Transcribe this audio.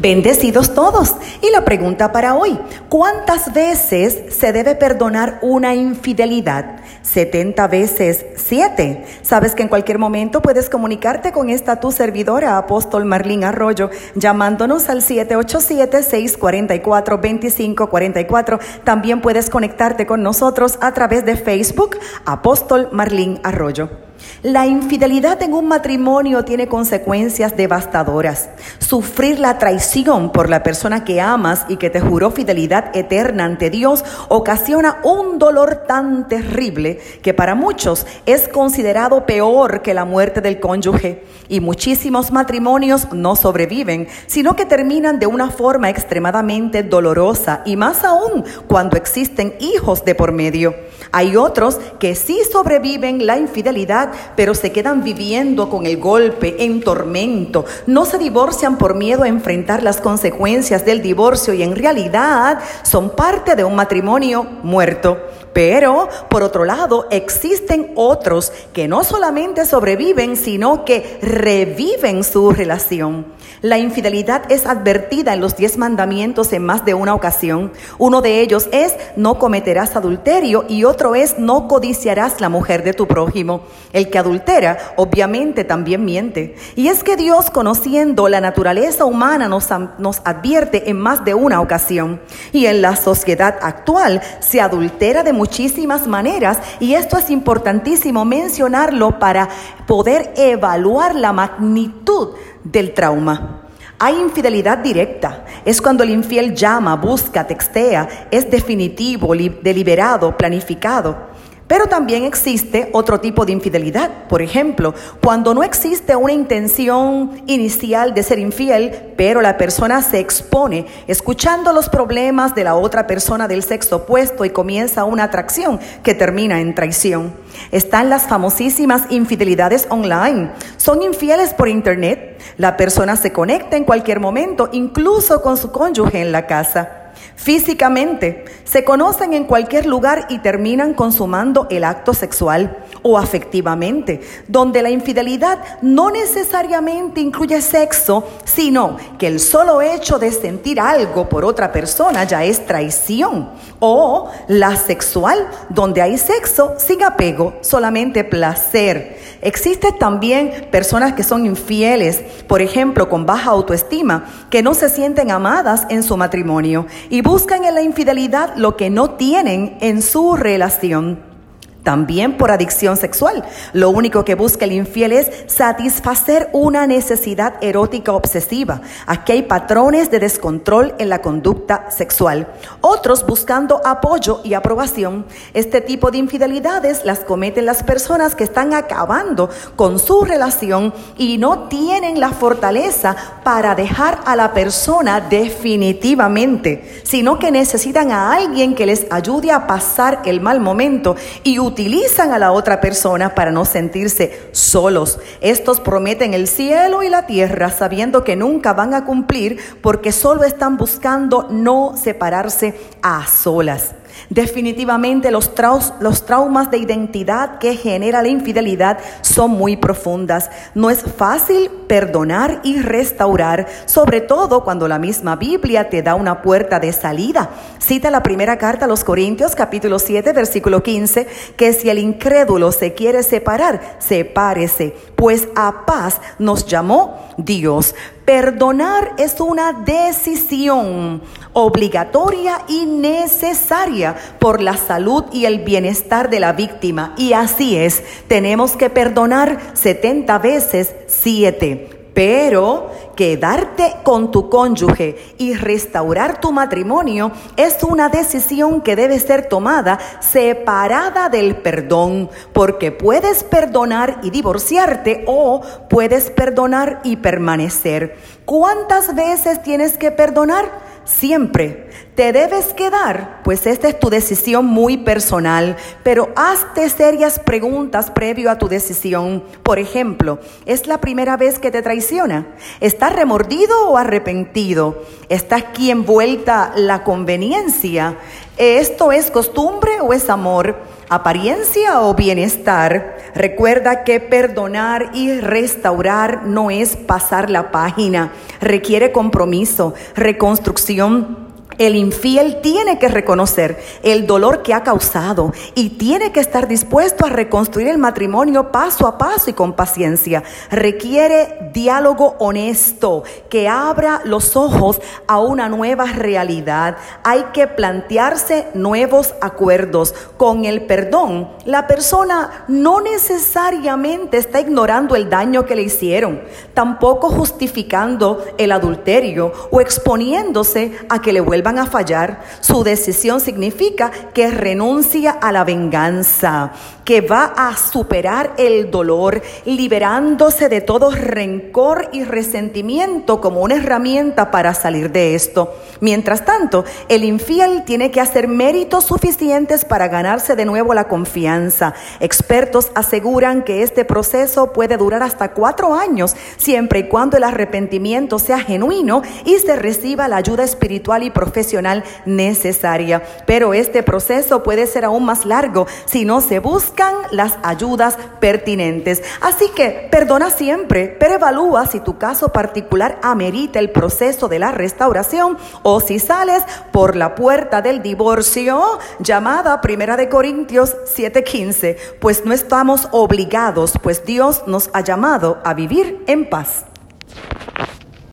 Bendecidos todos. Y la pregunta para hoy, ¿cuántas veces se debe perdonar una infidelidad? 70 veces 7. Sabes que en cualquier momento puedes comunicarte con esta tu servidora, apóstol Marlín Arroyo, llamándonos al 787-644-2544. También puedes conectarte con nosotros a través de Facebook, apóstol Marlín Arroyo. La infidelidad en un matrimonio tiene consecuencias devastadoras. Sufrir la traición por la persona que amas y que te juró fidelidad eterna ante Dios ocasiona un dolor tan terrible que para muchos es considerado peor que la muerte del cónyuge. Y muchísimos matrimonios no sobreviven, sino que terminan de una forma extremadamente dolorosa y más aún cuando existen hijos de por medio. Hay otros que sí sobreviven la infidelidad, pero se quedan viviendo con el golpe, en tormento. No se divorcian por miedo a enfrentar las consecuencias del divorcio y en realidad son parte de un matrimonio muerto. Pero, por otro lado, existen otros que no solamente sobreviven, sino que reviven su relación. La infidelidad es advertida en los diez mandamientos en más de una ocasión. Uno de ellos es no cometerás adulterio y otro es no codiciarás la mujer de tu prójimo. El que adultera obviamente también miente. Y es que Dios, conociendo la naturaleza humana, nos, nos advierte en más de una ocasión. Y en la sociedad actual se adultera de muchísimas maneras y esto es importantísimo mencionarlo para poder evaluar la magnitud del trauma. Hay infidelidad directa. Es cuando el infiel llama, busca, textea. Es definitivo, deliberado, planificado. Pero también existe otro tipo de infidelidad. Por ejemplo, cuando no existe una intención inicial de ser infiel, pero la persona se expone escuchando los problemas de la otra persona del sexo opuesto y comienza una atracción que termina en traición. Están las famosísimas infidelidades online. Son infieles por internet. La persona se conecta en cualquier momento, incluso con su cónyuge en la casa físicamente, se conocen en cualquier lugar y terminan consumando el acto sexual o afectivamente, donde la infidelidad no necesariamente incluye sexo, sino que el solo hecho de sentir algo por otra persona ya es traición, o la sexual, donde hay sexo sin apego, solamente placer. Existen también personas que son infieles, por ejemplo, con baja autoestima, que no se sienten amadas en su matrimonio y buscan en la infidelidad lo que no tienen en su relación también por adicción sexual. Lo único que busca el infiel es satisfacer una necesidad erótica obsesiva. Aquí hay patrones de descontrol en la conducta sexual. Otros buscando apoyo y aprobación. Este tipo de infidelidades las cometen las personas que están acabando con su relación y no tienen la fortaleza para dejar a la persona definitivamente, sino que necesitan a alguien que les ayude a pasar el mal momento y utilizan a la otra persona para no sentirse solos. Estos prometen el cielo y la tierra sabiendo que nunca van a cumplir porque solo están buscando no separarse a solas. Definitivamente los, los traumas de identidad que genera la infidelidad son muy profundas. No es fácil perdonar y restaurar, sobre todo cuando la misma Biblia te da una puerta de salida. Cita la primera carta a los Corintios capítulo 7 versículo 15 que si el incrédulo se quiere separar, sepárese, pues a paz nos llamó Dios. Perdonar es una decisión obligatoria y necesaria por la salud y el bienestar de la víctima. Y así es, tenemos que perdonar 70 veces 7 pero quedarte con tu cónyuge y restaurar tu matrimonio es una decisión que debe ser tomada separada del perdón, porque puedes perdonar y divorciarte o puedes perdonar y permanecer. ¿Cuántas veces tienes que perdonar? Siempre. Te debes quedar, pues esta es tu decisión muy personal, pero hazte serias preguntas previo a tu decisión. Por ejemplo, ¿es la primera vez que te traiciona? ¿Estás remordido o arrepentido? ¿Está aquí envuelta la conveniencia? ¿Esto es costumbre o es amor? Apariencia o bienestar, recuerda que perdonar y restaurar no es pasar la página, requiere compromiso, reconstrucción el infiel tiene que reconocer el dolor que ha causado y tiene que estar dispuesto a reconstruir el matrimonio paso a paso y con paciencia. Requiere diálogo honesto que abra los ojos a una nueva realidad. Hay que plantearse nuevos acuerdos. Con el perdón, la persona no necesariamente está ignorando el daño que le hicieron, tampoco justificando el adulterio o exponiéndose a que le vuelva a fallar, su decisión significa que renuncia a la venganza, que va a superar el dolor, liberándose de todo rencor y resentimiento como una herramienta para salir de esto. Mientras tanto, el infiel tiene que hacer méritos suficientes para ganarse de nuevo la confianza. Expertos aseguran que este proceso puede durar hasta cuatro años, siempre y cuando el arrepentimiento sea genuino y se reciba la ayuda espiritual y profesional necesaria. Pero este proceso puede ser aún más largo si no se buscan las ayudas pertinentes. Así que perdona siempre, pero evalúa si tu caso particular amerita el proceso de la restauración o si sales por la puerta del divorcio, llamada Primera de Corintios 7:15, pues no estamos obligados, pues Dios nos ha llamado a vivir en paz.